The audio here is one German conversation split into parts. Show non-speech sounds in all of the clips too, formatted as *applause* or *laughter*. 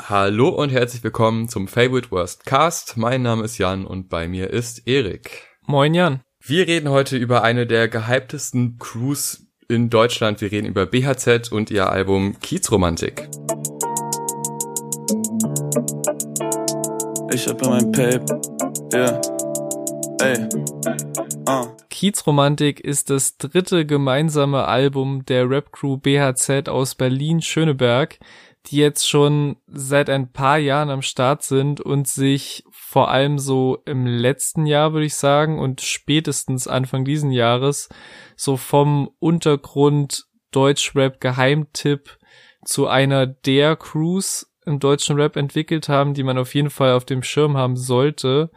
Hallo und herzlich willkommen zum Favorite Worst Cast. Mein Name ist Jan und bei mir ist Erik. Moin Jan. Wir reden heute über eine der gehyptesten Crews in Deutschland. Wir reden über BHZ und ihr Album Kiezromantik. Ich hab ja mein Pape, yeah. Ey. Uh. Kiezromantik ist das dritte gemeinsame Album der Rap-Crew BHZ aus Berlin-Schöneberg, die jetzt schon seit ein paar Jahren am Start sind und sich vor allem so im letzten Jahr, würde ich sagen, und spätestens Anfang diesen Jahres so vom Untergrund Deutschrap Geheimtipp zu einer der Crews im deutschen Rap entwickelt haben, die man auf jeden Fall auf dem Schirm haben sollte.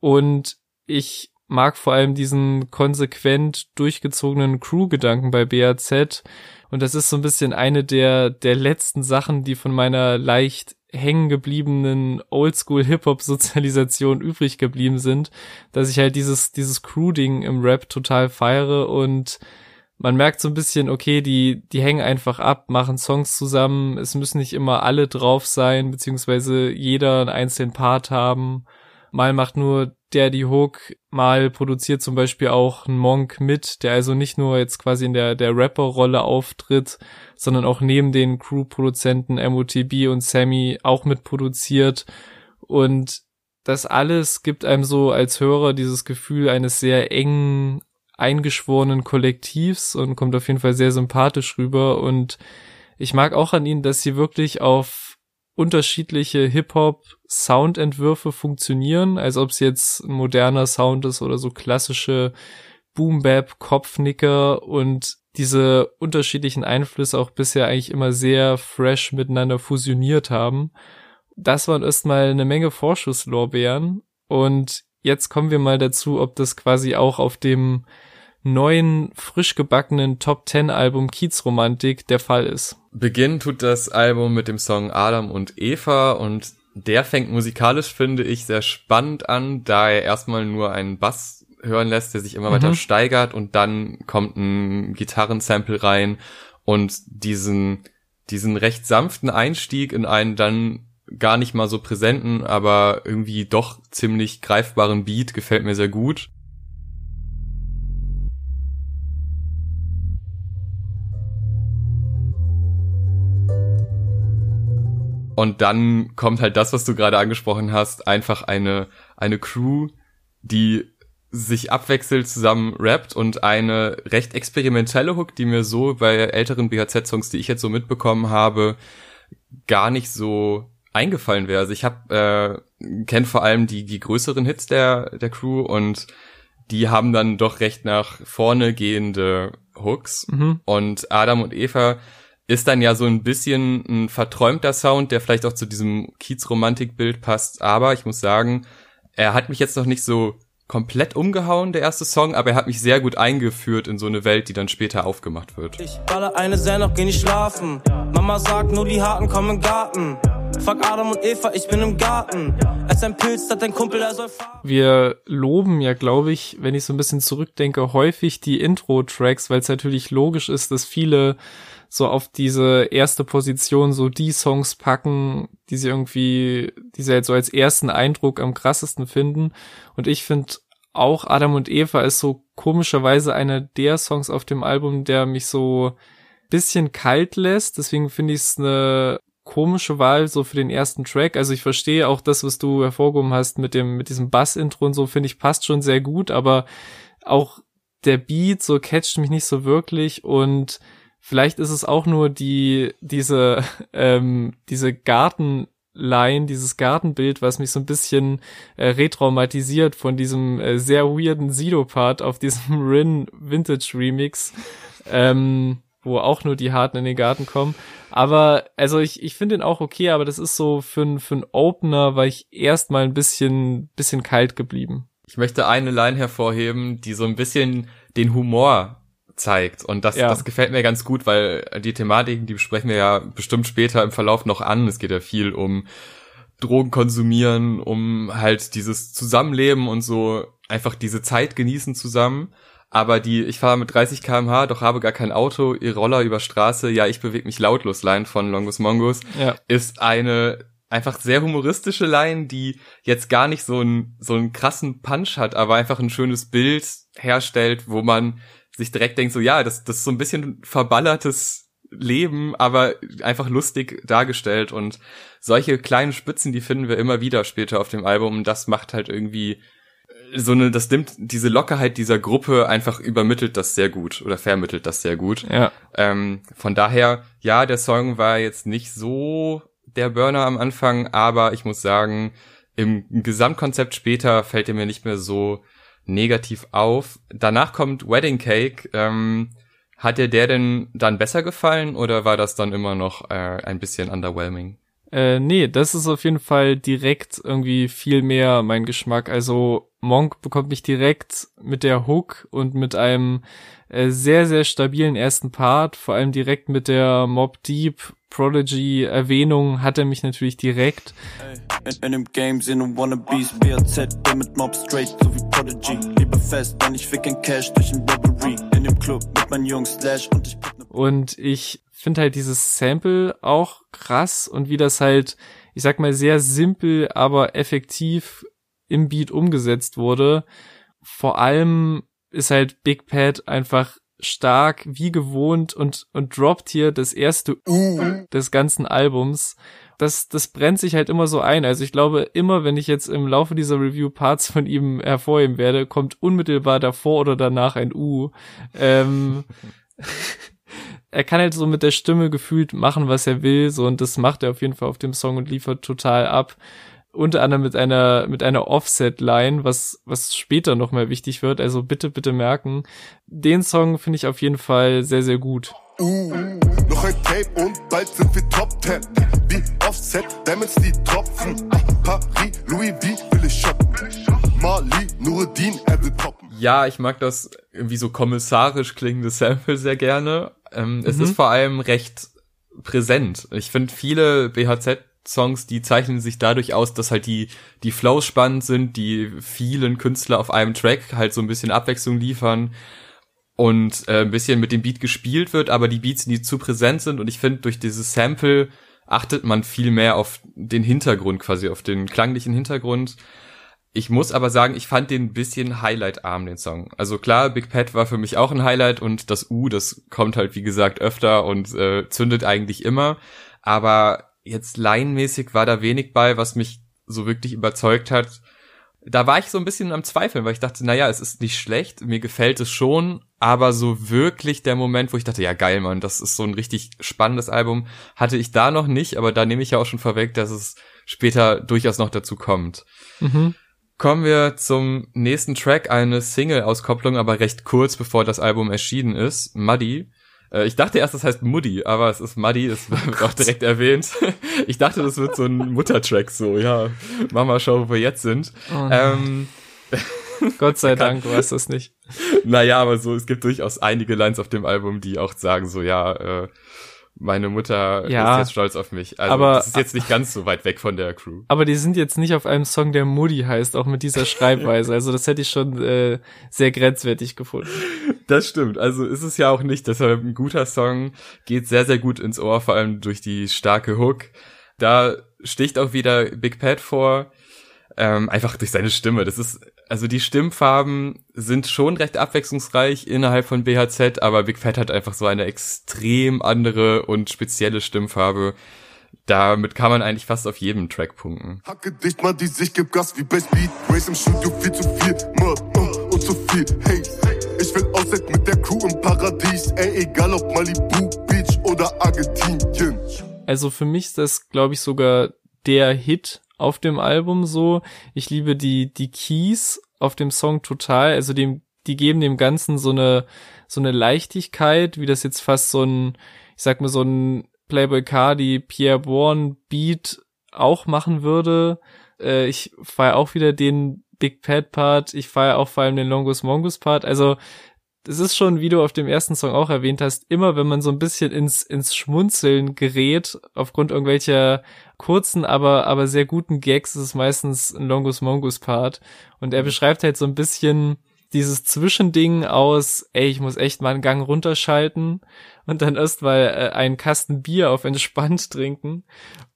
Und ich mag vor allem diesen konsequent durchgezogenen Crew-Gedanken bei BAZ. Und das ist so ein bisschen eine der, der letzten Sachen, die von meiner leicht hängen gebliebenen Oldschool-Hip-Hop-Sozialisation *laughs* übrig geblieben sind, dass ich halt dieses, dieses Crew-Ding im Rap total feiere und man merkt so ein bisschen, okay, die, die hängen einfach ab, machen Songs zusammen, es müssen nicht immer alle drauf sein, beziehungsweise jeder einen einzelnen Part haben. Mal macht nur die Hook, mal produziert zum Beispiel auch ein Monk mit, der also nicht nur jetzt quasi in der, der Rapper-Rolle auftritt, sondern auch neben den Crew-Produzenten MOTB und Sammy auch mitproduziert. Und das alles gibt einem so als Hörer dieses Gefühl eines sehr engen, eingeschworenen Kollektivs und kommt auf jeden Fall sehr sympathisch rüber. Und ich mag auch an ihnen, dass sie wirklich auf unterschiedliche Hip-Hop-Soundentwürfe funktionieren, als ob es jetzt ein moderner Sound ist oder so klassische Boom-Bap, Kopfnicker und diese unterschiedlichen Einflüsse auch bisher eigentlich immer sehr fresh miteinander fusioniert haben. Das waren erstmal eine Menge Vorschusslorbeeren und jetzt kommen wir mal dazu, ob das quasi auch auf dem neuen, frisch gebackenen Top 10 Album Kiezromantik der Fall ist. Beginnen tut das Album mit dem Song Adam und Eva und der fängt musikalisch, finde ich, sehr spannend an, da er erstmal nur einen Bass hören lässt, der sich immer mhm. weiter steigert und dann kommt ein Gitarrensample rein und diesen, diesen recht sanften Einstieg in einen dann gar nicht mal so präsenten, aber irgendwie doch ziemlich greifbaren Beat gefällt mir sehr gut. Und dann kommt halt das, was du gerade angesprochen hast, einfach eine, eine Crew, die sich abwechselt zusammen rappt und eine recht experimentelle Hook, die mir so bei älteren BHZ-Songs, die ich jetzt so mitbekommen habe, gar nicht so eingefallen wäre. Also ich habe äh, kenne vor allem die die größeren Hits der der Crew und die haben dann doch recht nach vorne gehende Hooks mhm. und Adam und Eva ist dann ja so ein bisschen ein verträumter Sound, der vielleicht auch zu diesem Kiez-Romantik-Bild passt. Aber ich muss sagen, er hat mich jetzt noch nicht so komplett umgehauen, der erste Song, aber er hat mich sehr gut eingeführt in so eine Welt, die dann später aufgemacht wird. Ich baller eine sehr noch geh nicht schlafen. Mama sagt, nur die Harten kommen im Garten. Fuck Adam und Eva, ich bin im Garten. Als ein Pilz hat dein Kumpel, er soll fahren. Wir loben ja, glaube ich, wenn ich so ein bisschen zurückdenke, häufig die Intro-Tracks, weil es natürlich logisch ist, dass viele so auf diese erste Position so die Songs packen, die sie irgendwie, die sie halt so als ersten Eindruck am krassesten finden. Und ich finde auch Adam und Eva ist so komischerweise einer der Songs auf dem Album, der mich so bisschen kalt lässt. Deswegen finde ich es eine komische Wahl so für den ersten Track. Also ich verstehe auch das, was du hervorgehoben hast mit dem, mit diesem Bass-Intro und so, finde ich passt schon sehr gut, aber auch der Beat so catcht mich nicht so wirklich und Vielleicht ist es auch nur die, diese, *laughs* ähm, diese Gartenline, dieses Gartenbild, was mich so ein bisschen äh, retraumatisiert von diesem äh, sehr weirden Sido-Part auf diesem *laughs* Rin Vintage Remix, ähm, wo auch nur die Harten in den Garten kommen. Aber, also ich, ich finde den auch okay, aber das ist so für, für einen Opener, war ich erstmal ein bisschen, bisschen kalt geblieben. Ich möchte eine Line hervorheben, die so ein bisschen den Humor zeigt. Und das, ja. das gefällt mir ganz gut, weil die Thematiken, die besprechen wir ja bestimmt später im Verlauf noch an. Es geht ja viel um Drogen konsumieren, um halt dieses Zusammenleben und so einfach diese Zeit genießen zusammen. Aber die, ich fahre mit 30 kmh, doch habe gar kein Auto, ihr Roller über Straße, ja, ich bewege mich lautlos, Line von Longus Mongus, ja. ist eine einfach sehr humoristische Line, die jetzt gar nicht so einen so einen krassen Punch hat, aber einfach ein schönes Bild herstellt, wo man sich direkt denkt so ja, das das ist so ein bisschen verballertes Leben, aber einfach lustig dargestellt und solche kleinen Spitzen, die finden wir immer wieder später auf dem Album und das macht halt irgendwie so eine, das nimmt diese Lockerheit dieser Gruppe einfach übermittelt das sehr gut oder vermittelt das sehr gut. Ja. Ähm, von daher, ja, der Song war jetzt nicht so der Burner am Anfang, aber ich muss sagen, im Gesamtkonzept später fällt er mir nicht mehr so negativ auf. Danach kommt Wedding Cake. Ähm, hat dir der denn dann besser gefallen oder war das dann immer noch äh, ein bisschen underwhelming? Äh, nee, das ist auf jeden Fall direkt irgendwie viel mehr mein Geschmack. Also Monk bekommt mich direkt mit der Hook und mit einem äh, sehr, sehr stabilen ersten Part, vor allem direkt mit der Mob Deep Prodigy Erwähnung hat er mich natürlich direkt. In, in Game sind und Wannabes, BAZ, mit Mob straight, so wie Prodigy. Liebe fest, denn ich fick Cash durch ein Robbery. In dem Club mit meinen Jungs Slash und ich Und ich finde halt dieses Sample auch krass und wie das halt, ich sag mal, sehr simpel, aber effektiv im Beat umgesetzt wurde. Vor allem ist halt Big Pad einfach stark wie gewohnt und, und droppt hier das erste U des ganzen Albums. Das, das brennt sich halt immer so ein. Also ich glaube, immer wenn ich jetzt im Laufe dieser Review Parts von ihm hervorheben werde, kommt unmittelbar davor oder danach ein U. Ähm, *laughs* *laughs* er kann halt so mit der Stimme gefühlt machen, was er will, so und das macht er auf jeden Fall auf dem Song und liefert total ab unter anderem mit einer mit einer Offset-Line, was was später noch mal wichtig wird. Also bitte bitte merken, den Song finde ich auf jeden Fall sehr sehr gut. Uh, noch ein Tape und bald sind wir Top 10. Wie Offset, Diamonds die Tropfen. Paris, Louis V will ich shoppen. Mali, Nureddin, er will poppen. Ja, ich mag das irgendwie so kommissarisch klingende Sample sehr gerne. Ähm, mhm. Es ist vor allem recht präsent. Ich finde viele BHZ Songs, die zeichnen sich dadurch aus, dass halt die, die Flows spannend sind, die vielen Künstler auf einem Track halt so ein bisschen Abwechslung liefern und äh, ein bisschen mit dem Beat gespielt wird, aber die Beats nie zu präsent sind und ich finde, durch dieses Sample achtet man viel mehr auf den Hintergrund quasi, auf den klanglichen Hintergrund. Ich muss aber sagen, ich fand den ein bisschen highlightarm, den Song. Also klar, Big Pet war für mich auch ein Highlight und das U, das kommt halt wie gesagt öfter und äh, zündet eigentlich immer. Aber jetzt laienmäßig war da wenig bei, was mich so wirklich überzeugt hat. Da war ich so ein bisschen am Zweifeln, weil ich dachte, naja, es ist nicht schlecht, mir gefällt es schon, aber so wirklich der Moment, wo ich dachte, ja geil, Mann, das ist so ein richtig spannendes Album, hatte ich da noch nicht, aber da nehme ich ja auch schon vorweg, dass es später durchaus noch dazu kommt. Mhm. Kommen wir zum nächsten Track, eine Single-Auskopplung, aber recht kurz bevor das Album erschienen ist, Muddy. Äh, ich dachte erst, das heißt Muddy, aber es ist Muddy, das wird auch direkt erwähnt. *laughs* Ich dachte, das wird so ein Muttertrack, so, ja, Mama, schau, wo wir jetzt sind. Oh ähm, *laughs* Gott sei *laughs* Dank war es das nicht. Naja, aber so, es gibt durchaus einige Lines auf dem Album, die auch sagen, so, ja, äh, meine Mutter ja, ist jetzt stolz auf mich. Also aber, das ist jetzt nicht ganz so weit weg von der Crew. Aber die sind jetzt nicht auf einem Song, der Moody heißt, auch mit dieser Schreibweise. Also das hätte ich schon äh, sehr grenzwertig gefunden. Das stimmt. Also ist es ja auch nicht. Deshalb ein guter Song geht sehr, sehr gut ins Ohr, vor allem durch die starke Hook. Da sticht auch wieder Big Pat vor. Ähm, einfach durch seine Stimme. Das ist also die Stimmfarben sind schon recht abwechslungsreich innerhalb von BHZ, aber Big Fat hat einfach so eine extrem andere und spezielle Stimmfarbe. Damit kann man eigentlich fast auf jedem Track punkten. Hacke dicht mal die Sicht, gib Gas wie bei Speed. Race im Studio viel zu viel, Mord und zu viel Hey, Ich will Auszeit mit der Crew im Paradies, ey, egal ob Malibu, Beach oder Argentinien. Also für mich ist das, glaube ich, sogar der Hit auf dem Album so. Ich liebe die, die Keys auf dem Song total. Also dem, die geben dem Ganzen so eine, so eine Leichtigkeit, wie das jetzt fast so ein, ich sag mal, so ein Playboy Cardi, Pierre Bourne Beat auch machen würde. Äh, ich feiere auch wieder den Big Pad Part. Ich feiere auch vor allem den Longus Mongus Part. Also, das ist schon, wie du auf dem ersten Song auch erwähnt hast, immer wenn man so ein bisschen ins, ins Schmunzeln gerät, aufgrund irgendwelcher kurzen, aber, aber sehr guten Gags, ist es meistens ein Longus Mongus Part. Und er mhm. beschreibt halt so ein bisschen dieses Zwischending aus, ey, ich muss echt mal einen Gang runterschalten und dann erst mal äh, einen Kasten Bier auf entspannt *laughs* trinken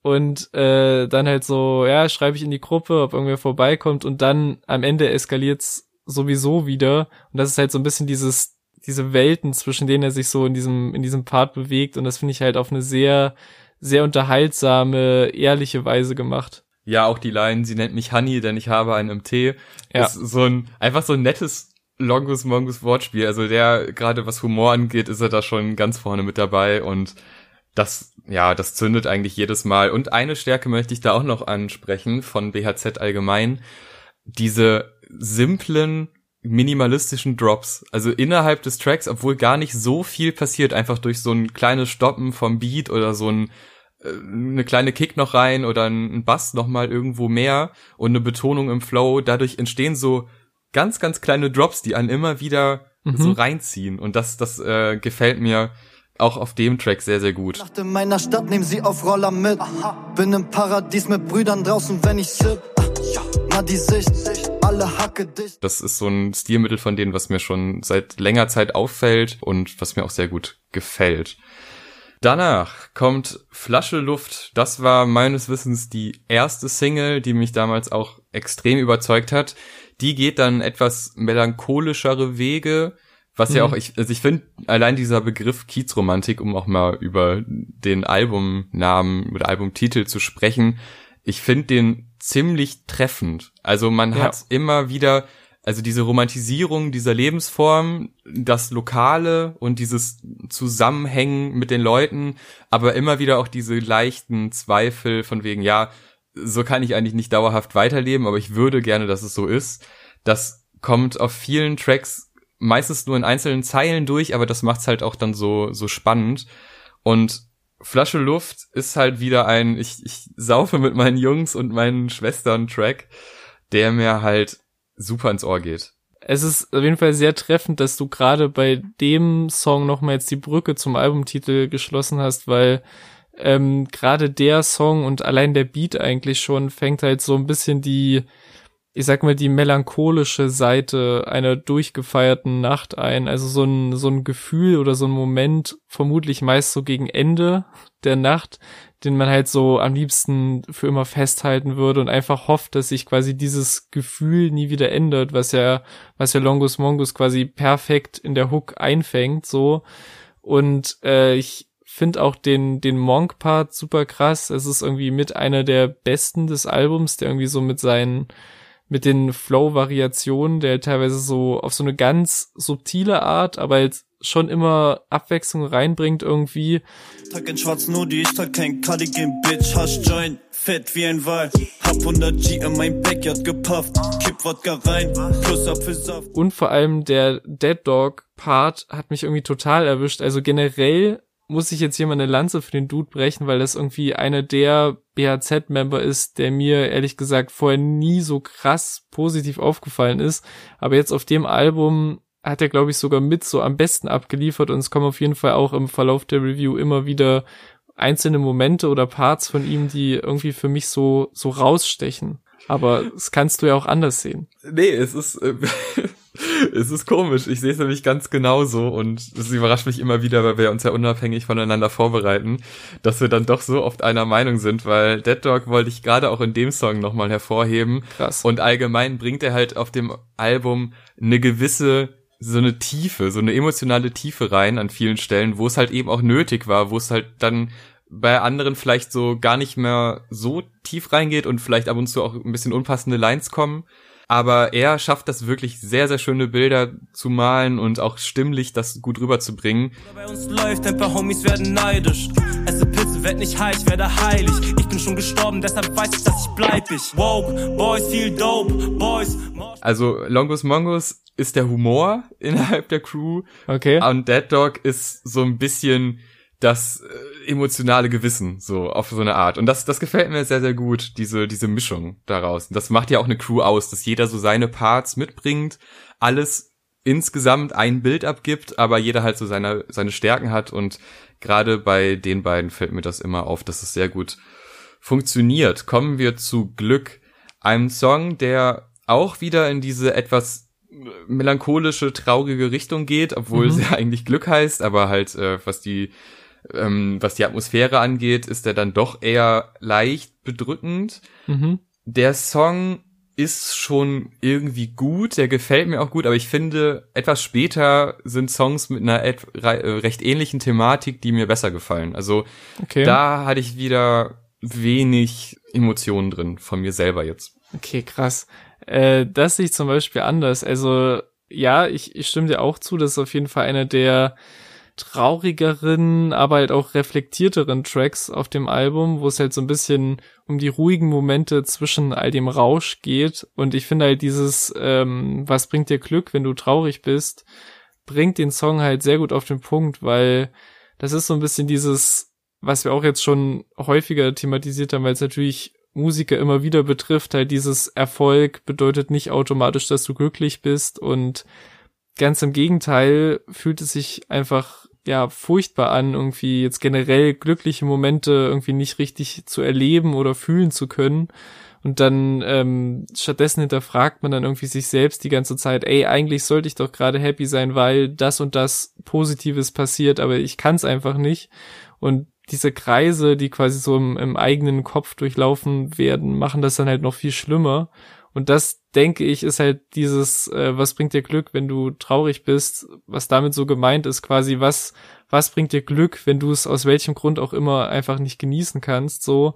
und äh, dann halt so, ja, schreibe ich in die Gruppe, ob irgendwer vorbeikommt und dann am Ende eskaliert's sowieso wieder und das ist halt so ein bisschen dieses diese Welten, zwischen denen er sich so in diesem in diesem Part bewegt und das finde ich halt auf eine sehr sehr unterhaltsame, ehrliche Weise gemacht. Ja, auch die Line, sie nennt mich Honey, denn ich habe einen im Tee. Ja. Ist so ein, einfach so ein nettes Longus Mongus Wortspiel. Also der, gerade was Humor angeht, ist er da schon ganz vorne mit dabei und das, ja, das zündet eigentlich jedes Mal. Und eine Stärke möchte ich da auch noch ansprechen von BHZ allgemein. Diese simplen, minimalistischen Drops. Also innerhalb des Tracks, obwohl gar nicht so viel passiert, einfach durch so ein kleines Stoppen vom Beat oder so ein eine kleine Kick noch rein oder ein Bass noch mal irgendwo mehr und eine Betonung im Flow. Dadurch entstehen so ganz, ganz kleine Drops, die einen immer wieder mhm. so reinziehen. Und das, das äh, gefällt mir auch auf dem Track sehr, sehr gut. Nacht in meiner Stadt nehmen sie auf Roller mit. Bin im Paradies mit Brüdern draußen, wenn ich sip. Na die Sicht, alle Hacke dicht. Das ist so ein Stilmittel von denen, was mir schon seit längerer Zeit auffällt und was mir auch sehr gut gefällt. Danach kommt Flasche Luft. Das war meines Wissens die erste Single, die mich damals auch extrem überzeugt hat. Die geht dann etwas melancholischere Wege, was mhm. ja auch, ich, also ich finde, allein dieser Begriff Kiezromantik, um auch mal über den Albumnamen oder Albumtitel zu sprechen, ich finde den ziemlich treffend. Also man ja. hat immer wieder also diese Romantisierung dieser Lebensform, das Lokale und dieses Zusammenhängen mit den Leuten, aber immer wieder auch diese leichten Zweifel von wegen, ja, so kann ich eigentlich nicht dauerhaft weiterleben, aber ich würde gerne, dass es so ist. Das kommt auf vielen Tracks meistens nur in einzelnen Zeilen durch, aber das macht's halt auch dann so, so spannend. Und Flasche Luft ist halt wieder ein, ich, ich saufe mit meinen Jungs und meinen Schwestern Track, der mir halt super ins Ohr geht. Es ist auf jeden Fall sehr treffend, dass du gerade bei dem Song nochmal jetzt die Brücke zum Albumtitel geschlossen hast, weil ähm, gerade der Song und allein der Beat eigentlich schon fängt halt so ein bisschen die, ich sag mal, die melancholische Seite einer durchgefeierten Nacht ein. Also so ein, so ein Gefühl oder so ein Moment, vermutlich meist so gegen Ende der Nacht, den man halt so am liebsten für immer festhalten würde und einfach hofft, dass sich quasi dieses Gefühl nie wieder ändert, was ja, was ja Longus Mongus quasi perfekt in der Hook einfängt, so. Und äh, ich finde auch den, den Monk-Part super krass. Es ist irgendwie mit einer der besten des Albums, der irgendwie so mit seinen mit den Flow-Variationen, der teilweise so auf so eine ganz subtile Art, aber halt schon immer Abwechslung reinbringt irgendwie. Tag in schwarz nur die, ich trag kein Cardigan, Bitch, Hasch Joint, fett wie ein Wal. Hab 100 G in mein Backyard gepufft, kipp Wodka rein, plus Apfelsaft. Und vor allem der Dead Dog Part hat mich irgendwie total erwischt. Also generell muss ich jetzt hier mal eine Lanze für den Dude brechen, weil das irgendwie einer der BHZ-Member ist, der mir ehrlich gesagt vorher nie so krass positiv aufgefallen ist. Aber jetzt auf dem Album hat er, glaube ich, sogar mit so am besten abgeliefert und es kommen auf jeden Fall auch im Verlauf der Review immer wieder einzelne Momente oder Parts von ihm, die irgendwie für mich so, so rausstechen. Aber das kannst du ja auch anders sehen. Nee, es ist, äh, *laughs* es ist komisch. Ich sehe es nämlich ganz genauso und es überrascht mich immer wieder, weil wir uns ja unabhängig voneinander vorbereiten, dass wir dann doch so oft einer Meinung sind, weil Dead Dog wollte ich gerade auch in dem Song nochmal hervorheben. Krass. Und allgemein bringt er halt auf dem Album eine gewisse so eine Tiefe, so eine emotionale Tiefe rein an vielen Stellen, wo es halt eben auch nötig war, wo es halt dann bei anderen vielleicht so gar nicht mehr so tief reingeht und vielleicht ab und zu auch ein bisschen unpassende Lines kommen aber er schafft das wirklich sehr, sehr schöne Bilder zu malen und auch stimmlich das gut rüberzubringen. Bei uns läuft, ein paar Homies werden neidisch. Esse Pilze, werd nicht high, ich werde heilig. Ich bin schon gestorben, deshalb weiß ich, dass ich bleib ich. Woke, Boys feel dope, Boys. Also Longus Mongus ist der Humor innerhalb der Crew. Okay. Und Dead Dog ist so ein bisschen das äh, emotionale Gewissen, so auf so eine Art. Und das, das gefällt mir sehr, sehr gut, diese, diese Mischung daraus. Und das macht ja auch eine Crew aus, dass jeder so seine Parts mitbringt, alles insgesamt ein Bild abgibt, aber jeder halt so seine, seine Stärken hat. Und gerade bei den beiden fällt mir das immer auf, dass es sehr gut funktioniert. Kommen wir zu Glück, einem Song, der auch wieder in diese etwas melancholische, traurige Richtung geht, obwohl mhm. sie *laughs* eigentlich Glück heißt, aber halt, äh, was die ähm, was die Atmosphäre angeht, ist er dann doch eher leicht bedrückend. Mhm. Der Song ist schon irgendwie gut, der gefällt mir auch gut, aber ich finde, etwas später sind Songs mit einer äh, recht ähnlichen Thematik, die mir besser gefallen. Also okay. da hatte ich wieder wenig Emotionen drin von mir selber jetzt. Okay, krass. Äh, das sehe ich zum Beispiel anders. Also ja, ich, ich stimme dir auch zu, das ist auf jeden Fall einer der traurigeren, aber halt auch reflektierteren Tracks auf dem Album, wo es halt so ein bisschen um die ruhigen Momente zwischen all dem Rausch geht. Und ich finde halt dieses, ähm, was bringt dir Glück, wenn du traurig bist, bringt den Song halt sehr gut auf den Punkt, weil das ist so ein bisschen dieses, was wir auch jetzt schon häufiger thematisiert haben, weil es natürlich Musiker immer wieder betrifft, halt dieses Erfolg bedeutet nicht automatisch, dass du glücklich bist und ganz im Gegenteil fühlt es sich einfach ja furchtbar an, irgendwie jetzt generell glückliche Momente irgendwie nicht richtig zu erleben oder fühlen zu können. Und dann ähm, stattdessen hinterfragt man dann irgendwie sich selbst die ganze Zeit, ey, eigentlich sollte ich doch gerade happy sein, weil das und das Positives passiert, aber ich kann es einfach nicht. Und diese Kreise, die quasi so im, im eigenen Kopf durchlaufen werden, machen das dann halt noch viel schlimmer. Und das, denke ich, ist halt dieses, äh, was bringt dir Glück, wenn du traurig bist, was damit so gemeint ist, quasi, was, was bringt dir Glück, wenn du es aus welchem Grund auch immer einfach nicht genießen kannst, so.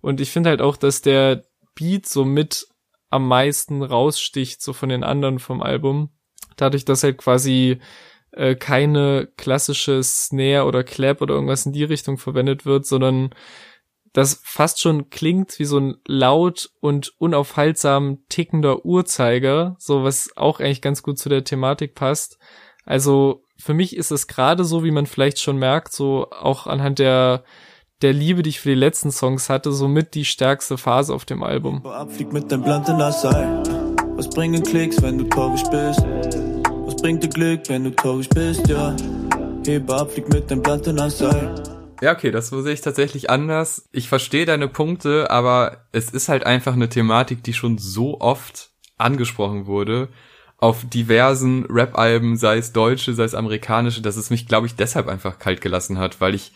Und ich finde halt auch, dass der Beat so mit am meisten raussticht, so von den anderen vom Album. Dadurch, dass halt quasi äh, keine klassische Snare oder Clap oder irgendwas in die Richtung verwendet wird, sondern das fast schon klingt wie so ein laut und unaufhaltsam tickender Uhrzeiger, so was auch eigentlich ganz gut zu der Thematik passt. Also für mich ist es gerade so, wie man vielleicht schon merkt, so auch anhand der der Liebe, die ich für die letzten Songs hatte, somit die stärkste Phase auf dem Album. Abfliegt mit dem Blatt in Was bringen Klicks, wenn du traurig bist? Was bringt dir Glück, wenn du traurig bist, ja? Hebe ab, mit dem Blatt in ja, okay, das sehe ich tatsächlich anders. Ich verstehe deine Punkte, aber es ist halt einfach eine Thematik, die schon so oft angesprochen wurde. Auf diversen Rap-Alben, sei es deutsche, sei es amerikanische, dass es mich, glaube ich, deshalb einfach kalt gelassen hat, weil ich,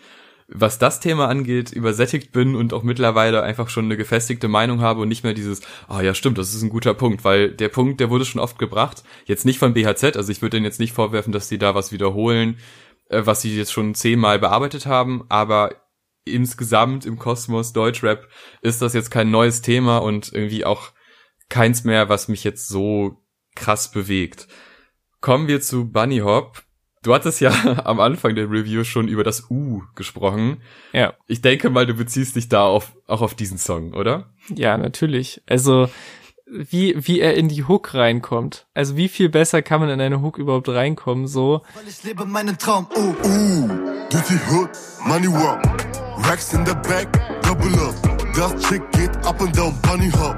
was das Thema angeht, übersättigt bin und auch mittlerweile einfach schon eine gefestigte Meinung habe und nicht mehr dieses, ah ja, stimmt, das ist ein guter Punkt, weil der Punkt, der wurde schon oft gebracht, jetzt nicht von BHZ, also ich würde denen jetzt nicht vorwerfen, dass die da was wiederholen, was sie jetzt schon zehnmal bearbeitet haben, aber insgesamt im Kosmos Deutschrap ist das jetzt kein neues Thema und irgendwie auch keins mehr, was mich jetzt so krass bewegt. Kommen wir zu Bunny Hop. Du hattest ja *laughs* am Anfang der Review schon über das U gesprochen. Ja. Ich denke mal, du beziehst dich da auf, auch auf diesen Song, oder? Ja, natürlich. Also, wie, wie er in die Hook reinkommt. Also wie viel besser kann man in eine Hook überhaupt reinkommen, so. Weil ich lebe meinen Traum, uh, uh, dirty hood, money walk, racks in the back, double up, das Chick geht up and down, bunny hop.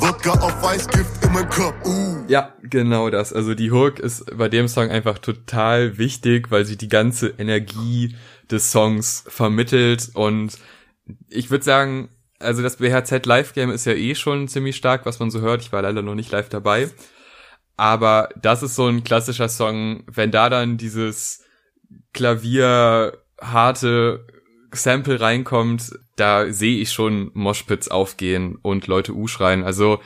Wodka auf Weißgift in meinem Kopf. Uh. Ja, genau das. Also die Hook ist bei dem Song einfach total wichtig, weil sie die ganze Energie des Songs vermittelt und ich würde sagen, also das BHZ Live Game ist ja eh schon ziemlich stark, was man so hört. Ich war leider noch nicht live dabei. Aber das ist so ein klassischer Song, wenn da dann dieses klavierharte Sample reinkommt, da sehe ich schon Moshpits aufgehen und Leute U schreien. Also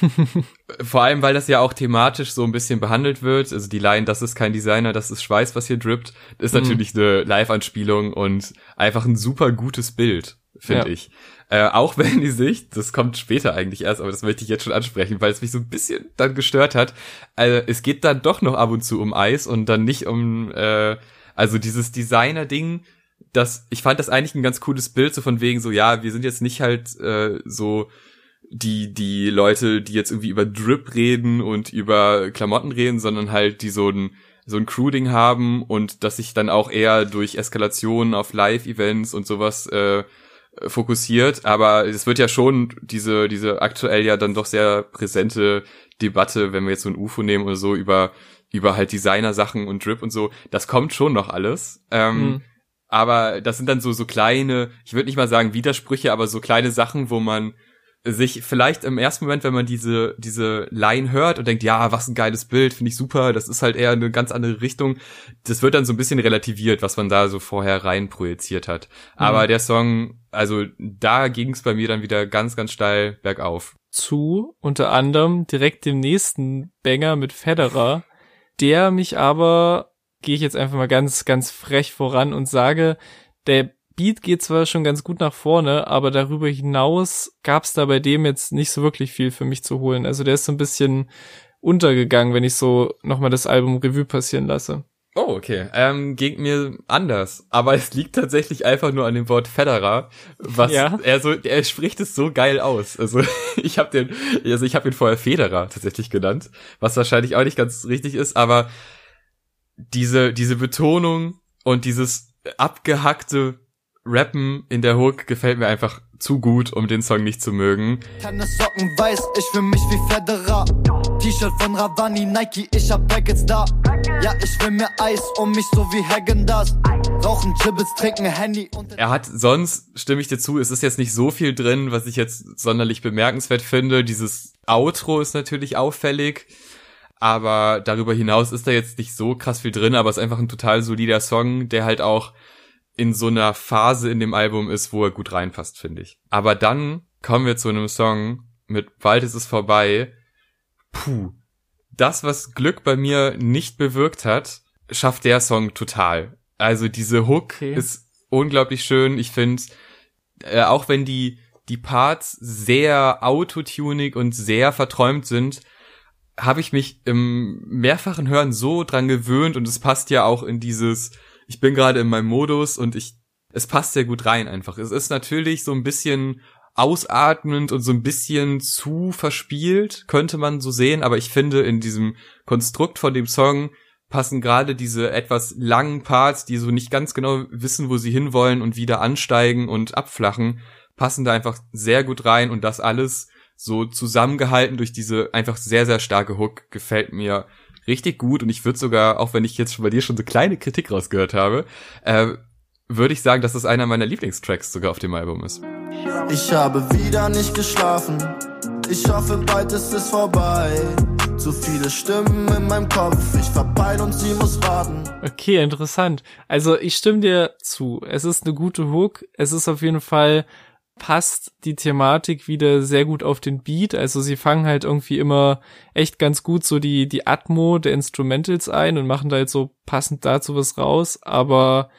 *laughs* vor allem, weil das ja auch thematisch so ein bisschen behandelt wird. Also die Line, das ist kein Designer, das ist Schweiß, was hier drippt, ist mhm. natürlich eine Live-Anspielung und einfach ein super gutes Bild, finde ja. ich. Äh, auch *laughs* wenn die Sicht, das kommt später eigentlich erst, aber das möchte ich jetzt schon ansprechen, weil es mich so ein bisschen dann gestört hat. Also, es geht dann doch noch ab und zu um Eis und dann nicht um, äh, also dieses Designer-Ding, das, ich fand das eigentlich ein ganz cooles Bild, so von wegen so, ja, wir sind jetzt nicht halt äh, so die, die Leute, die jetzt irgendwie über Drip reden und über Klamotten reden, sondern halt die so ein, so ein Crew-Ding haben und dass sich dann auch eher durch Eskalationen auf Live-Events und sowas äh, fokussiert, aber es wird ja schon diese, diese aktuell ja dann doch sehr präsente Debatte, wenn wir jetzt so ein UFO nehmen oder so, über, über halt Designer-Sachen und Drip und so, das kommt schon noch alles. Ähm, mhm. Aber das sind dann so, so kleine, ich würde nicht mal sagen Widersprüche, aber so kleine Sachen, wo man sich vielleicht im ersten Moment, wenn man diese, diese Line hört und denkt, ja, was ein geiles Bild, finde ich super, das ist halt eher eine ganz andere Richtung, das wird dann so ein bisschen relativiert, was man da so vorher rein projiziert hat. Mhm. Aber der Song, also da ging es bei mir dann wieder ganz, ganz steil bergauf. Zu unter anderem direkt dem nächsten Banger mit Federer, der mich aber, gehe ich jetzt einfach mal ganz, ganz frech voran und sage, der Beat geht zwar schon ganz gut nach vorne, aber darüber hinaus gab's da bei dem jetzt nicht so wirklich viel für mich zu holen. Also der ist so ein bisschen untergegangen, wenn ich so nochmal das Album Revue passieren lasse. Oh, okay. Ähm, geht mir anders. Aber es liegt tatsächlich einfach nur an dem Wort Federer, was ja. er so, er spricht es so geil aus. Also *laughs* ich habe den, also ich habe ihn vorher Federer tatsächlich genannt, was wahrscheinlich auch nicht ganz richtig ist, aber diese, diese Betonung und dieses abgehackte Rappen in der Hook gefällt mir einfach zu gut, um den Song nicht zu mögen. Keine Socken weiß, ich fühl mich wie Federer. T-Shirt von Ravani, Nike, ich hab Packets da. Ja, ich will mir Eis um mich so wie Hagen das. Rauchen Gibbets, trinken Handy und... Er hat sonst, stimme ich dir zu, es ist jetzt nicht so viel drin, was ich jetzt sonderlich bemerkenswert finde. Dieses Outro ist natürlich auffällig. Aber darüber hinaus ist da jetzt nicht so krass viel drin, aber es ist einfach ein total solider Song, der halt auch in so einer Phase in dem Album ist, wo er gut reinpasst, finde ich. Aber dann kommen wir zu einem Song mit Bald ist es vorbei. Puh. Das, was Glück bei mir nicht bewirkt hat, schafft der Song total. Also diese Hook okay. ist unglaublich schön. Ich finde, äh, auch wenn die, die Parts sehr autotunig und sehr verträumt sind, habe ich mich im mehrfachen Hören so dran gewöhnt und es passt ja auch in dieses ich bin gerade in meinem Modus und ich, es passt sehr gut rein einfach. Es ist natürlich so ein bisschen ausatmend und so ein bisschen zu verspielt, könnte man so sehen, aber ich finde in diesem Konstrukt von dem Song passen gerade diese etwas langen Parts, die so nicht ganz genau wissen, wo sie hinwollen und wieder ansteigen und abflachen, passen da einfach sehr gut rein und das alles so zusammengehalten durch diese einfach sehr, sehr starke Hook gefällt mir richtig gut und ich würde sogar, auch wenn ich jetzt schon bei dir schon so kleine Kritik rausgehört habe, äh, würde ich sagen, dass es einer meiner Lieblingstracks sogar auf dem Album ist. Ich habe wieder nicht geschlafen. Ich hoffe, bald ist es vorbei. Zu viele Stimmen in meinem Kopf. Ich verpeil und sie muss warten. Okay, interessant. Also ich stimme dir zu. Es ist eine gute Hook. Es ist auf jeden Fall passt die Thematik wieder sehr gut auf den Beat. Also sie fangen halt irgendwie immer echt ganz gut so die, die Atmo der Instrumentals ein und machen da jetzt so passend dazu was raus. Aber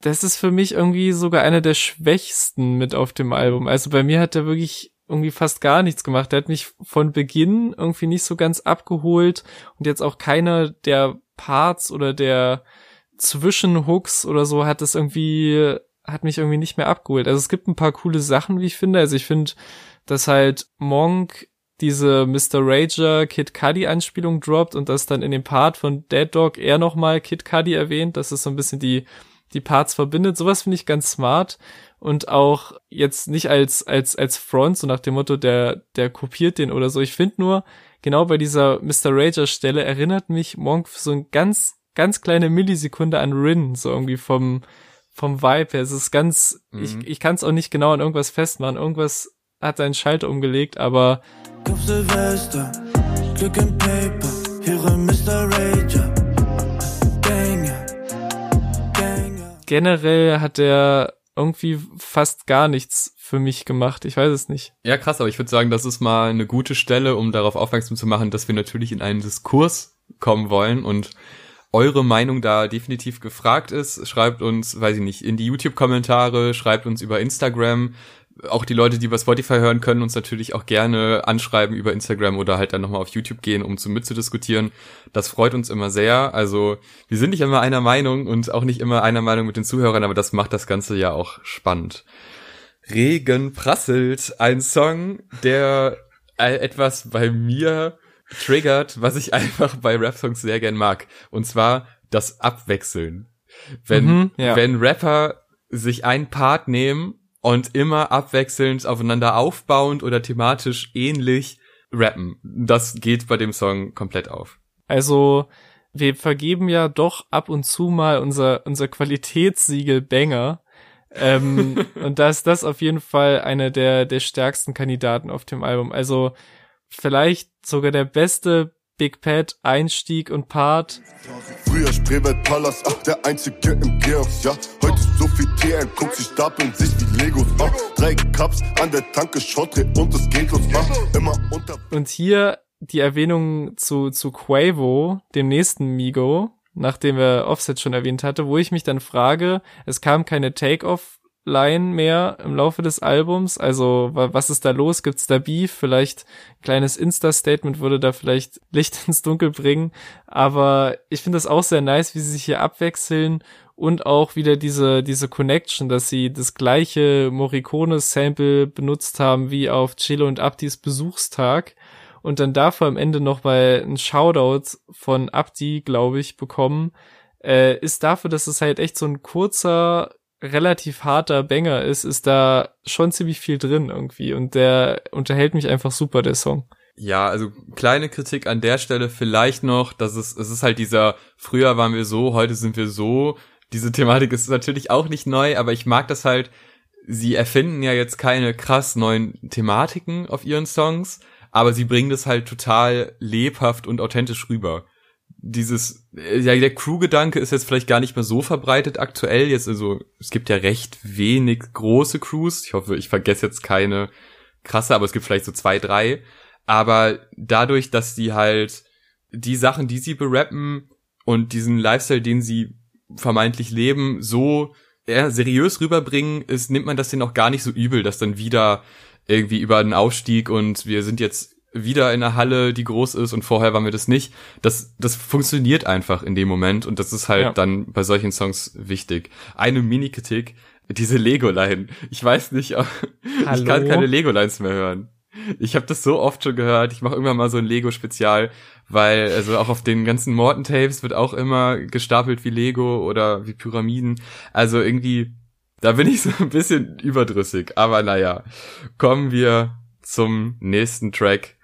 das ist für mich irgendwie sogar einer der schwächsten mit auf dem Album. Also bei mir hat er wirklich irgendwie fast gar nichts gemacht. Der hat mich von Beginn irgendwie nicht so ganz abgeholt und jetzt auch keiner der Parts oder der Zwischenhooks oder so hat es irgendwie hat mich irgendwie nicht mehr abgeholt. Also es gibt ein paar coole Sachen, wie ich finde. Also ich finde, dass halt Monk diese Mr. Rager Kid Cudi Anspielung droppt und das dann in dem Part von Dead Dog er nochmal Kid Cudi erwähnt, dass es so ein bisschen die, die Parts verbindet. Sowas finde ich ganz smart und auch jetzt nicht als, als, als Front, so nach dem Motto, der, der kopiert den oder so. Ich finde nur, genau bei dieser Mr. Rager Stelle erinnert mich Monk so ein ganz, ganz kleine Millisekunde an Rin, so irgendwie vom, vom Vibe her. Es ist ganz, mhm. ich, ich kann es auch nicht genau an irgendwas festmachen. Irgendwas hat seinen Schalter umgelegt, aber Silvester, Glück im Paper, höre Mr. Rager. Gänge, Gänge. Generell hat er irgendwie fast gar nichts für mich gemacht. Ich weiß es nicht. Ja, krass, aber ich würde sagen, das ist mal eine gute Stelle, um darauf aufmerksam zu machen, dass wir natürlich in einen Diskurs kommen wollen und eure Meinung da definitiv gefragt ist. Schreibt uns, weiß ich nicht, in die YouTube-Kommentare, schreibt uns über Instagram. Auch die Leute, die über Spotify hören, können uns natürlich auch gerne anschreiben über Instagram oder halt dann nochmal auf YouTube gehen, um zu mitzudiskutieren. Das freut uns immer sehr. Also wir sind nicht immer einer Meinung und auch nicht immer einer Meinung mit den Zuhörern, aber das macht das Ganze ja auch spannend. Regen prasselt, ein Song, der äh, etwas bei mir triggert, was ich *laughs* einfach bei Rap-Songs sehr gern mag. Und zwar das Abwechseln. Wenn, mhm, ja. wenn Rapper sich einen Part nehmen und immer abwechselnd aufeinander aufbauend oder thematisch ähnlich rappen. Das geht bei dem Song komplett auf. Also, wir vergeben ja doch ab und zu mal unser, unser Qualitätssiegel Banger. ähm, *laughs* und da ist das auf jeden Fall einer der, der stärksten Kandidaten auf dem Album. Also vielleicht sogar der beste Big Pet, Einstieg und Part. Früher Spreewald Palast, ach, der einzige im Georgs, ja. Heute so viel TN, guckt sie stapeln sich wie Legos, ah. Drei Cups an der Tanke, Schottre und es geht los, ah. Immer unter. Und hier die Erwähnung zu, zu Quavo, dem nächsten Migo, nachdem er Offset schon erwähnt hatte, wo ich mich dann frage, es kam keine Take-Off Line mehr im Laufe des Albums. Also, was ist da los? Gibt's da Beef? Vielleicht ein kleines Insta-Statement würde da vielleicht *laughs* Licht ins Dunkel bringen. Aber ich finde das auch sehr nice, wie sie sich hier abwechseln und auch wieder diese, diese Connection, dass sie das gleiche Morricone-Sample benutzt haben wie auf Chelo und Abdis Besuchstag und dann dafür am Ende noch mal ein Shoutout von Abdi, glaube ich, bekommen, äh, ist dafür, dass es halt echt so ein kurzer relativ harter Banger ist, ist da schon ziemlich viel drin irgendwie und der unterhält mich einfach super, der Song. Ja, also kleine Kritik an der Stelle vielleicht noch, dass es, es ist halt dieser, früher waren wir so, heute sind wir so. Diese Thematik ist natürlich auch nicht neu, aber ich mag das halt, sie erfinden ja jetzt keine krass neuen Thematiken auf ihren Songs, aber sie bringen das halt total lebhaft und authentisch rüber dieses, äh, ja, der Crew-Gedanke ist jetzt vielleicht gar nicht mehr so verbreitet aktuell. Jetzt, also, es gibt ja recht wenig große Crews. Ich hoffe, ich vergesse jetzt keine krasse, aber es gibt vielleicht so zwei, drei. Aber dadurch, dass die halt die Sachen, die sie berappen und diesen Lifestyle, den sie vermeintlich leben, so eher seriös rüberbringen, ist, nimmt man das denen auch gar nicht so übel, dass dann wieder irgendwie über einen Aufstieg und wir sind jetzt wieder in einer Halle, die groß ist und vorher waren wir das nicht. Das, das funktioniert einfach in dem Moment und das ist halt ja. dann bei solchen Songs wichtig. Eine Mini-Kritik, diese Lego-Line. Ich weiß nicht, *laughs* ich kann keine Lego-Lines mehr hören. Ich habe das so oft schon gehört. Ich mache irgendwann mal so ein Lego-Spezial, weil also auch auf den ganzen Morton-Tapes wird auch immer gestapelt wie Lego oder wie Pyramiden. Also irgendwie, da bin ich so ein bisschen überdrüssig. Aber naja, kommen wir zum nächsten Track.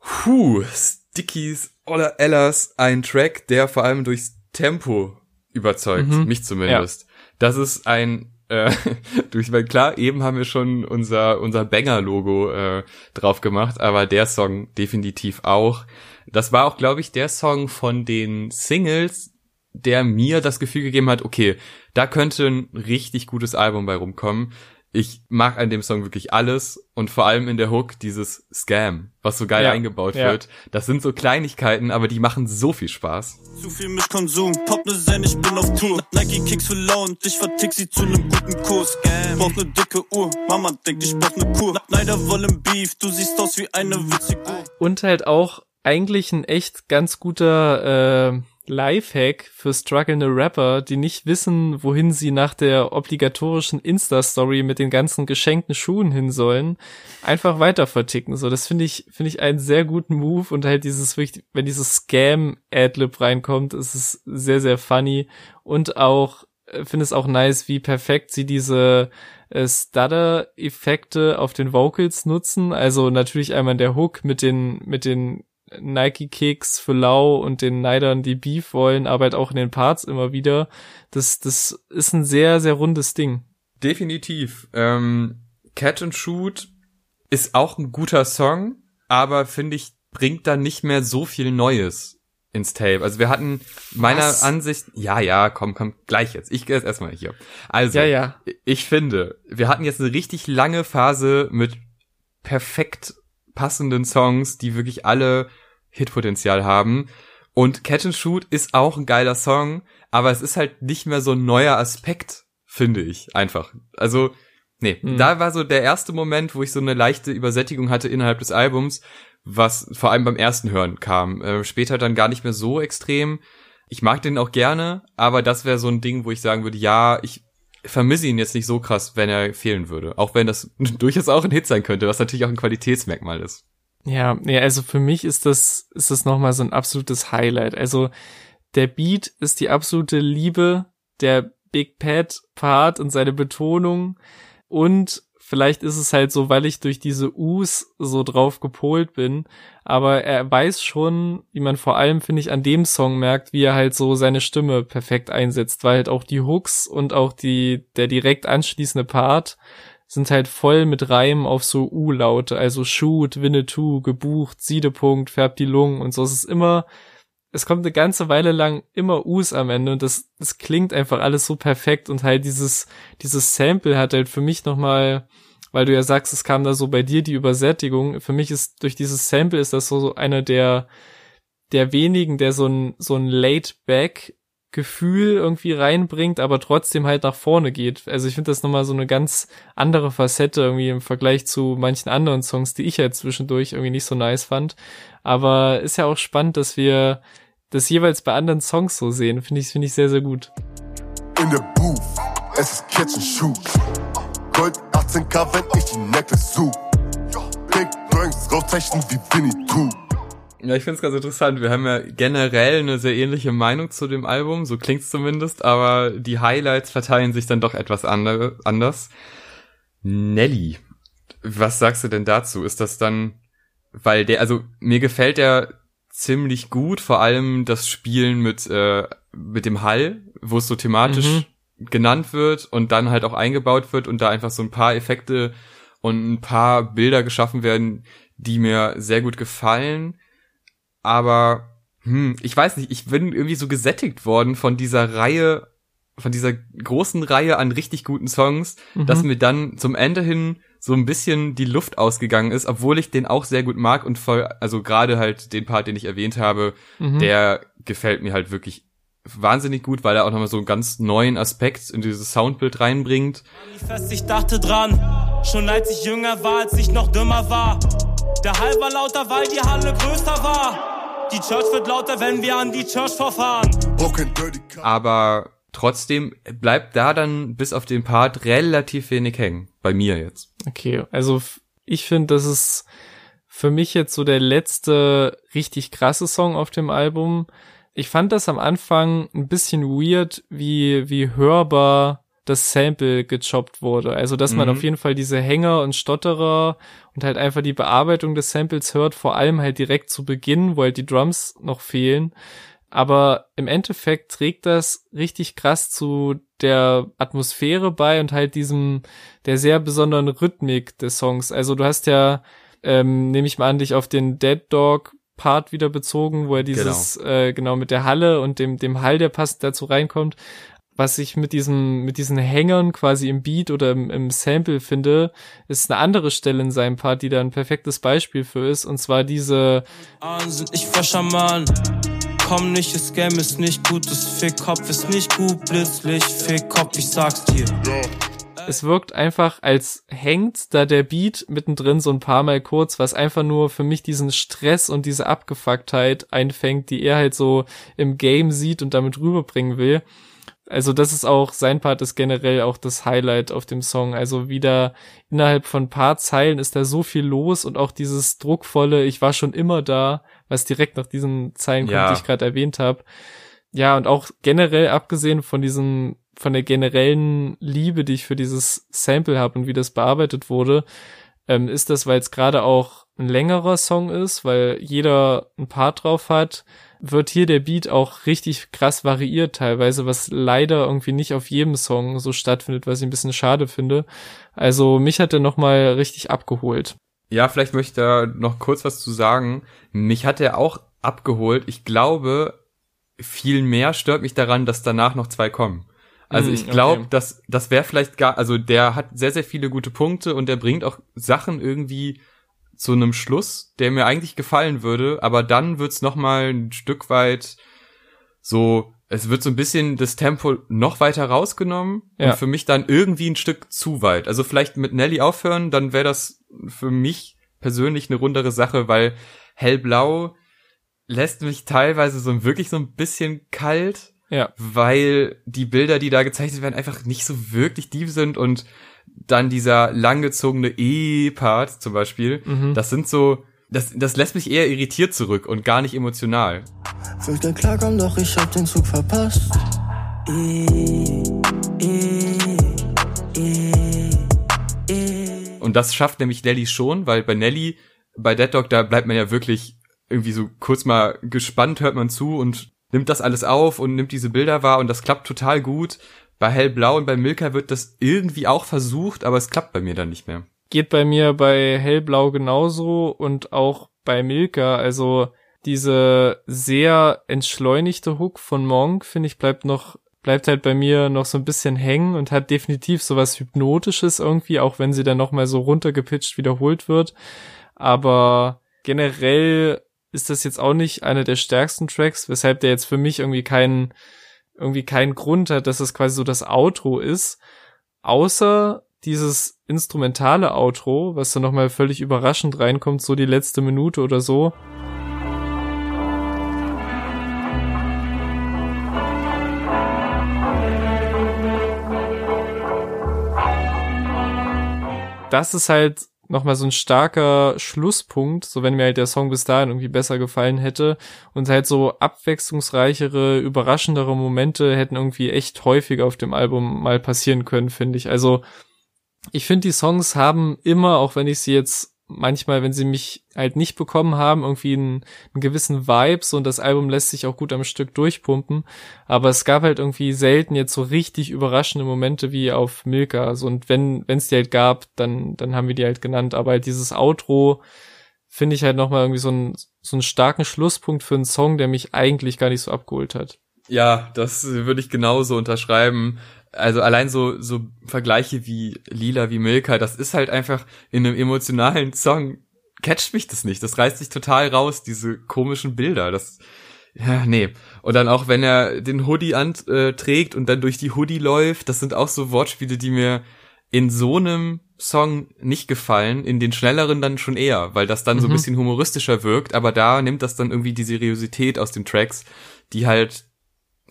Puh, Stickies oder Ellas, ein Track, der vor allem durchs Tempo überzeugt, mhm. mich zumindest. Ja. Das ist ein äh, *laughs* durch, weil klar, eben haben wir schon unser unser Banger-Logo äh, drauf gemacht, aber der Song definitiv auch. Das war auch, glaube ich, der Song von den Singles, der mir das Gefühl gegeben hat, okay, da könnte ein richtig gutes Album bei rumkommen ich mag an dem Song wirklich alles und vor allem in der Hook dieses Scam, was so geil ja, eingebaut ja. wird. Das sind so Kleinigkeiten, aber die machen so viel Spaß. Zu viel Mischkonsum, Pop ne Zen, ich bin auf Tour. Nike Kicks für Lau und ich vertick sie zu nem guten Kurs. Scam. Brauch ne dicke Uhr, Mama denkt, ich brauch ne Kur. Neider wollen Beef, du siehst aus wie eine witzige Uhr. Und halt auch eigentlich ein echt ganz guter äh, Lifehack für strugglende Rapper, die nicht wissen, wohin sie nach der obligatorischen Insta-Story mit den ganzen geschenkten Schuhen hin sollen, einfach weiter verticken. So, das finde ich, finde ich einen sehr guten Move und halt dieses, wenn dieses Scam-Adlib reinkommt, ist es sehr, sehr funny und auch, äh, finde es auch nice, wie perfekt sie diese äh, Stutter-Effekte auf den Vocals nutzen. Also natürlich einmal der Hook mit den, mit den Nike-Kicks für Lau und den Neidern, die Beef wollen, aber halt auch in den Parts immer wieder. Das, das ist ein sehr, sehr rundes Ding. Definitiv. Ähm, Cat and Shoot ist auch ein guter Song, aber finde ich, bringt da nicht mehr so viel Neues ins Tape. Also wir hatten meiner Was? Ansicht, ja, ja, komm, komm, gleich jetzt. Ich gehe jetzt erstmal hier. Also, ja, ja. ich finde, wir hatten jetzt eine richtig lange Phase mit perfekt passenden Songs, die wirklich alle Hitpotenzial haben. Und Catch and Shoot ist auch ein geiler Song, aber es ist halt nicht mehr so ein neuer Aspekt, finde ich, einfach. Also, nee, mhm. da war so der erste Moment, wo ich so eine leichte Übersättigung hatte innerhalb des Albums, was vor allem beim ersten Hören kam. Äh, später dann gar nicht mehr so extrem. Ich mag den auch gerne, aber das wäre so ein Ding, wo ich sagen würde, ja, ich vermisse ihn jetzt nicht so krass, wenn er fehlen würde. Auch wenn das *laughs* durchaus auch ein Hit sein könnte, was natürlich auch ein Qualitätsmerkmal ist. Ja, ja, also für mich ist das, ist das nochmal so ein absolutes Highlight. Also der Beat ist die absolute Liebe, der Big Pet Part und seine Betonung und vielleicht ist es halt so, weil ich durch diese Us so drauf gepolt bin, aber er weiß schon, wie man vor allem, finde ich, an dem Song merkt, wie er halt so seine Stimme perfekt einsetzt, weil halt auch die Hooks und auch die, der direkt anschließende Part sind halt voll mit Reimen auf so U-Laute, also Shoot, Winnetou, gebucht, Siedepunkt, färbt die Lungen und so. Es ist immer, es kommt eine ganze Weile lang immer Us am Ende und das, das klingt einfach alles so perfekt und halt dieses, dieses Sample hat halt für mich nochmal, weil du ja sagst, es kam da so bei dir die Übersättigung. Für mich ist durch dieses Sample ist das so, so einer der, der wenigen, der so ein, so ein Laid-Back Gefühl irgendwie reinbringt, aber trotzdem halt nach vorne geht. Also ich finde das nochmal so eine ganz andere Facette irgendwie im Vergleich zu manchen anderen Songs, die ich halt zwischendurch irgendwie nicht so nice fand. Aber ist ja auch spannend, dass wir das jeweils bei anderen Songs so sehen. Finde ich, finde ich sehr, sehr gut. In der Booth, es ist Catch and Shoot. Gold 18k, wenn ich die Necklace such. Big Drinks, rauszeichnen wie Winnie Pooh. Ja, ich finde es ganz interessant. Wir haben ja generell eine sehr ähnliche Meinung zu dem Album, so klingt's zumindest, aber die Highlights verteilen sich dann doch etwas andere, anders. Nelly, was sagst du denn dazu? Ist das dann, weil der, also mir gefällt der ziemlich gut, vor allem das Spielen mit, äh, mit dem Hall, wo es so thematisch mhm. genannt wird und dann halt auch eingebaut wird und da einfach so ein paar Effekte und ein paar Bilder geschaffen werden, die mir sehr gut gefallen aber hm, ich weiß nicht, ich bin irgendwie so gesättigt worden von dieser Reihe, von dieser großen Reihe an richtig guten Songs, mhm. dass mir dann zum Ende hin so ein bisschen die Luft ausgegangen ist, obwohl ich den auch sehr gut mag und voll, also gerade halt den Part, den ich erwähnt habe, mhm. der gefällt mir halt wirklich wahnsinnig gut, weil er auch nochmal so einen ganz neuen Aspekt in dieses Soundbild reinbringt. Ich dachte dran, schon als ich jünger war, als ich noch dümmer war. Der Hall war lauter, weil die Halle größer war. Die Church wird lauter, wenn wir an die Church vorfahren. Aber trotzdem bleibt da dann bis auf den Part relativ wenig hängen. Bei mir jetzt. Okay, also ich finde, das ist für mich jetzt so der letzte richtig krasse Song auf dem Album. Ich fand das am Anfang ein bisschen weird, wie, wie hörbar das Sample gechoppt wurde. Also, dass mhm. man auf jeden Fall diese Hänger und Stotterer und halt einfach die Bearbeitung des Samples hört, vor allem halt direkt zu Beginn, wo halt die Drums noch fehlen. Aber im Endeffekt trägt das richtig krass zu der Atmosphäre bei und halt diesem, der sehr besonderen Rhythmik des Songs. Also du hast ja, ähm, nehme ich mal an, dich auf den Dead Dog Part wieder bezogen, wo er dieses, genau, äh, genau mit der Halle und dem, dem Hall, der passend dazu reinkommt was ich mit diesen, mit diesen Hängern quasi im Beat oder im, im Sample finde, ist eine andere Stelle in seinem Part, die da ein perfektes Beispiel für ist, und zwar diese sind ich frischer Mann. Komm nicht, das Game ist nicht gut, das Fickkopf ist nicht gut, Blitzlicht, Fickkopf, ich sag's dir. Es wirkt einfach, als hängt da der Beat mittendrin so ein paar Mal kurz, was einfach nur für mich diesen Stress und diese Abgefucktheit einfängt, die er halt so im Game sieht und damit rüberbringen will. Also das ist auch, sein Part ist generell auch das Highlight auf dem Song. Also wieder innerhalb von paar Zeilen ist da so viel los und auch dieses druckvolle, ich war schon immer da, was direkt nach diesen Zeilen kommt, ja. die ich gerade erwähnt habe. Ja, und auch generell abgesehen von diesem, von der generellen Liebe, die ich für dieses Sample habe und wie das bearbeitet wurde, ähm, ist das, weil es gerade auch ein längerer Song ist, weil jeder ein Part drauf hat wird hier der Beat auch richtig krass variiert teilweise, was leider irgendwie nicht auf jedem Song so stattfindet, was ich ein bisschen schade finde. Also mich hat er nochmal richtig abgeholt. Ja, vielleicht möchte ich da noch kurz was zu sagen. Mich hat er auch abgeholt. Ich glaube, viel mehr stört mich daran, dass danach noch zwei kommen. Also hm, ich glaube, okay. dass das wäre vielleicht gar, also der hat sehr sehr viele gute Punkte und der bringt auch Sachen irgendwie zu einem Schluss, der mir eigentlich gefallen würde, aber dann wird's noch mal ein Stück weit so, es wird so ein bisschen das Tempo noch weiter rausgenommen ja. und für mich dann irgendwie ein Stück zu weit. Also vielleicht mit Nelly aufhören, dann wäre das für mich persönlich eine rundere Sache, weil hellblau lässt mich teilweise so wirklich so ein bisschen kalt. Ja. Weil die Bilder, die da gezeichnet werden, einfach nicht so wirklich tief sind und dann dieser langgezogene E-Part zum Beispiel, mhm. das sind so, das, das lässt mich eher irritiert zurück und gar nicht emotional. Fürchte Klarkommen, doch ich hab den Zug verpasst. E, e, e, e. Und das schafft nämlich Nelly schon, weil bei Nelly, bei Dead Dog, da bleibt man ja wirklich irgendwie so kurz mal gespannt, hört man zu und nimmt das alles auf und nimmt diese Bilder wahr und das klappt total gut. Bei Hellblau und bei Milka wird das irgendwie auch versucht, aber es klappt bei mir dann nicht mehr. Geht bei mir bei Hellblau genauso und auch bei Milka. Also diese sehr entschleunigte Hook von Monk, finde ich, bleibt noch, bleibt halt bei mir noch so ein bisschen hängen und hat definitiv sowas Hypnotisches irgendwie, auch wenn sie dann nochmal so runtergepitcht wiederholt wird. Aber generell ist das jetzt auch nicht einer der stärksten Tracks, weshalb der jetzt für mich irgendwie keinen, irgendwie keinen Grund hat, dass es quasi so das Outro ist. Außer dieses instrumentale Outro, was dann nochmal völlig überraschend reinkommt, so die letzte Minute oder so. Das ist halt nochmal so ein starker Schlusspunkt, so wenn mir halt der Song bis dahin irgendwie besser gefallen hätte und halt so abwechslungsreichere, überraschendere Momente hätten irgendwie echt häufiger auf dem Album mal passieren können, finde ich. Also ich finde die Songs haben immer, auch wenn ich sie jetzt manchmal, wenn sie mich halt nicht bekommen haben, irgendwie einen, einen gewissen Vibe, so und das Album lässt sich auch gut am Stück durchpumpen. Aber es gab halt irgendwie selten jetzt so richtig überraschende Momente wie auf Milka. So, und wenn es die halt gab, dann, dann haben wir die halt genannt. Aber halt dieses Outro finde ich halt nochmal irgendwie so, ein, so einen starken Schlusspunkt für einen Song, der mich eigentlich gar nicht so abgeholt hat. Ja, das würde ich genauso unterschreiben also allein so, so Vergleiche wie Lila, wie Milka, das ist halt einfach in einem emotionalen Song, catcht mich das nicht. Das reißt sich total raus, diese komischen Bilder. Das, ja, nee. Und dann auch, wenn er den Hoodie anträgt und dann durch die Hoodie läuft, das sind auch so Wortspiele, die mir in so einem Song nicht gefallen, in den schnelleren dann schon eher, weil das dann mhm. so ein mhm. bisschen humoristischer wirkt, aber da nimmt das dann irgendwie die Seriosität aus den Tracks, die halt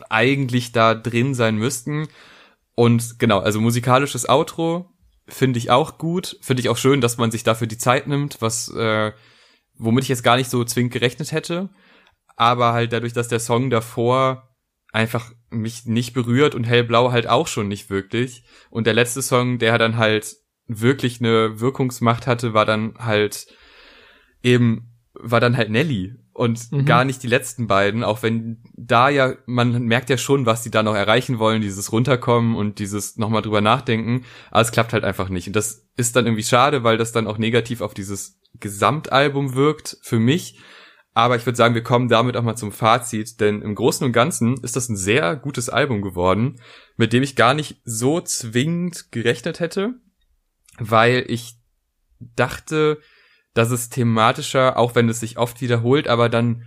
eigentlich da drin sein müssten. Und genau, also musikalisches Outro finde ich auch gut. Finde ich auch schön, dass man sich dafür die Zeit nimmt, was, äh, womit ich jetzt gar nicht so zwingend gerechnet hätte. Aber halt dadurch, dass der Song davor einfach mich nicht berührt und hellblau halt auch schon nicht wirklich. Und der letzte Song, der dann halt wirklich eine Wirkungsmacht hatte, war dann halt eben, war dann halt Nelly und mhm. gar nicht die letzten beiden, auch wenn da ja, man merkt ja schon, was die da noch erreichen wollen, dieses Runterkommen und dieses nochmal drüber nachdenken, aber es klappt halt einfach nicht. Und das ist dann irgendwie schade, weil das dann auch negativ auf dieses Gesamtalbum wirkt, für mich. Aber ich würde sagen, wir kommen damit auch mal zum Fazit, denn im Großen und Ganzen ist das ein sehr gutes Album geworden, mit dem ich gar nicht so zwingend gerechnet hätte, weil ich dachte, dass es thematischer, auch wenn es sich oft wiederholt, aber dann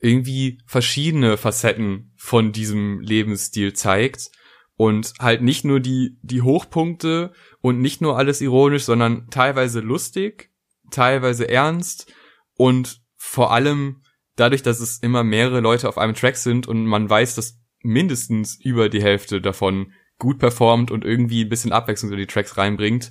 irgendwie verschiedene Facetten von diesem Lebensstil zeigt. Und halt nicht nur die, die Hochpunkte und nicht nur alles ironisch, sondern teilweise lustig, teilweise ernst und vor allem dadurch, dass es immer mehrere Leute auf einem Track sind und man weiß, dass mindestens über die Hälfte davon gut performt und irgendwie ein bisschen Abwechslung in die Tracks reinbringt,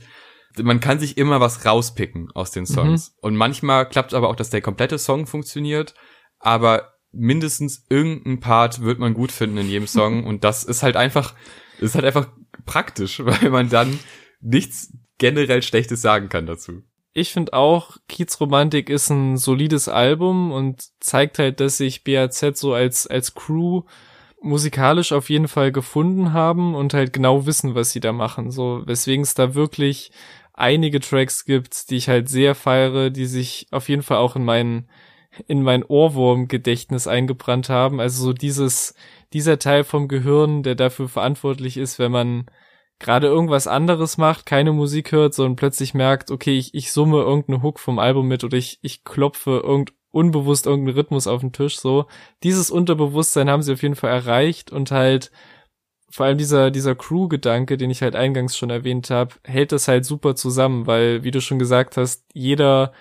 man kann sich immer was rauspicken aus den Songs. Mhm. Und manchmal klappt aber auch, dass der komplette Song funktioniert, aber mindestens irgendein Part wird man gut finden in jedem Song *laughs* und das ist halt einfach, ist halt einfach praktisch, *laughs* weil man dann nichts generell Schlechtes sagen kann dazu. Ich finde auch, Kiezromantik ist ein solides Album und zeigt halt, dass sich BAZ so als, als Crew musikalisch auf jeden Fall gefunden haben und halt genau wissen, was sie da machen. So, weswegen es da wirklich einige Tracks gibt, die ich halt sehr feiere, die sich auf jeden Fall auch in mein, in mein Ohrwurm-Gedächtnis eingebrannt haben. Also so dieses, dieser Teil vom Gehirn, der dafür verantwortlich ist, wenn man gerade irgendwas anderes macht, keine Musik hört, sondern plötzlich merkt, okay, ich, ich summe irgendeinen Hook vom Album mit oder ich, ich klopfe irgend, unbewusst irgendeinen Rhythmus auf den Tisch, so. Dieses Unterbewusstsein haben sie auf jeden Fall erreicht und halt vor allem dieser, dieser Crew-Gedanke, den ich halt eingangs schon erwähnt habe, hält das halt super zusammen, weil, wie du schon gesagt hast, jeder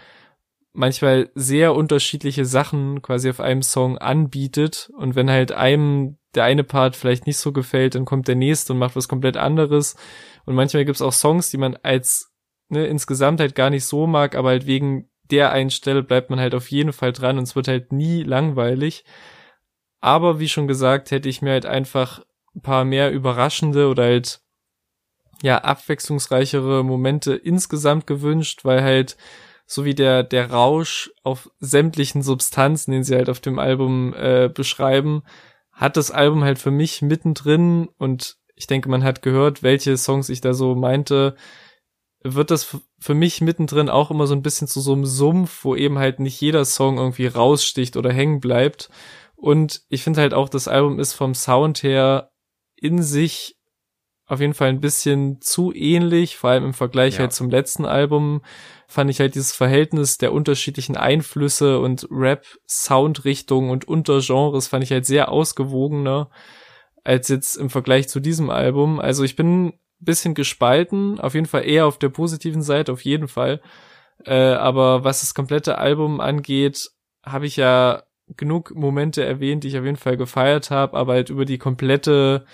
manchmal sehr unterschiedliche Sachen quasi auf einem Song anbietet und wenn halt einem der eine Part vielleicht nicht so gefällt, dann kommt der nächste und macht was komplett anderes und manchmal gibt's auch Songs, die man als ne, insgesamt halt gar nicht so mag, aber halt wegen der einen Stelle bleibt man halt auf jeden Fall dran und es wird halt nie langweilig. Aber wie schon gesagt, hätte ich mir halt einfach ein paar mehr überraschende oder halt ja, abwechslungsreichere Momente insgesamt gewünscht, weil halt so wie der, der Rausch auf sämtlichen Substanzen, den sie halt auf dem Album äh, beschreiben, hat das Album halt für mich mittendrin und ich denke, man hat gehört, welche Songs ich da so meinte, wird das für mich mittendrin auch immer so ein bisschen zu so einem Sumpf, wo eben halt nicht jeder Song irgendwie raussticht oder hängen bleibt. Und ich finde halt auch, das Album ist vom Sound her in sich auf jeden Fall ein bisschen zu ähnlich, vor allem im Vergleich ja. halt zum letzten Album fand ich halt dieses Verhältnis der unterschiedlichen Einflüsse und Rap-Soundrichtungen und Untergenres fand ich halt sehr ausgewogener als jetzt im Vergleich zu diesem Album. Also ich bin ein bisschen gespalten, auf jeden Fall eher auf der positiven Seite, auf jeden Fall. Äh, aber was das komplette Album angeht, habe ich ja genug Momente erwähnt, die ich auf jeden Fall gefeiert habe, aber halt über die komplette,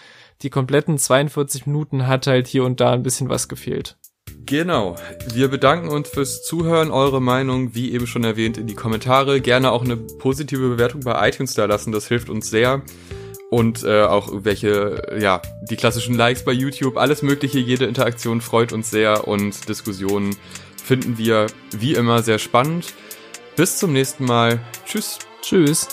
die kompletten 42 Minuten hat halt hier und da ein bisschen was gefehlt. Genau. Wir bedanken uns fürs Zuhören. Eure Meinung, wie eben schon erwähnt, in die Kommentare. Gerne auch eine positive Bewertung bei iTunes da lassen. Das hilft uns sehr. Und äh, auch welche, ja, die klassischen Likes bei YouTube, alles Mögliche, jede Interaktion freut uns sehr und Diskussionen finden wir wie immer sehr spannend. Bis zum nächsten Mal. Tschüss. Tschüss.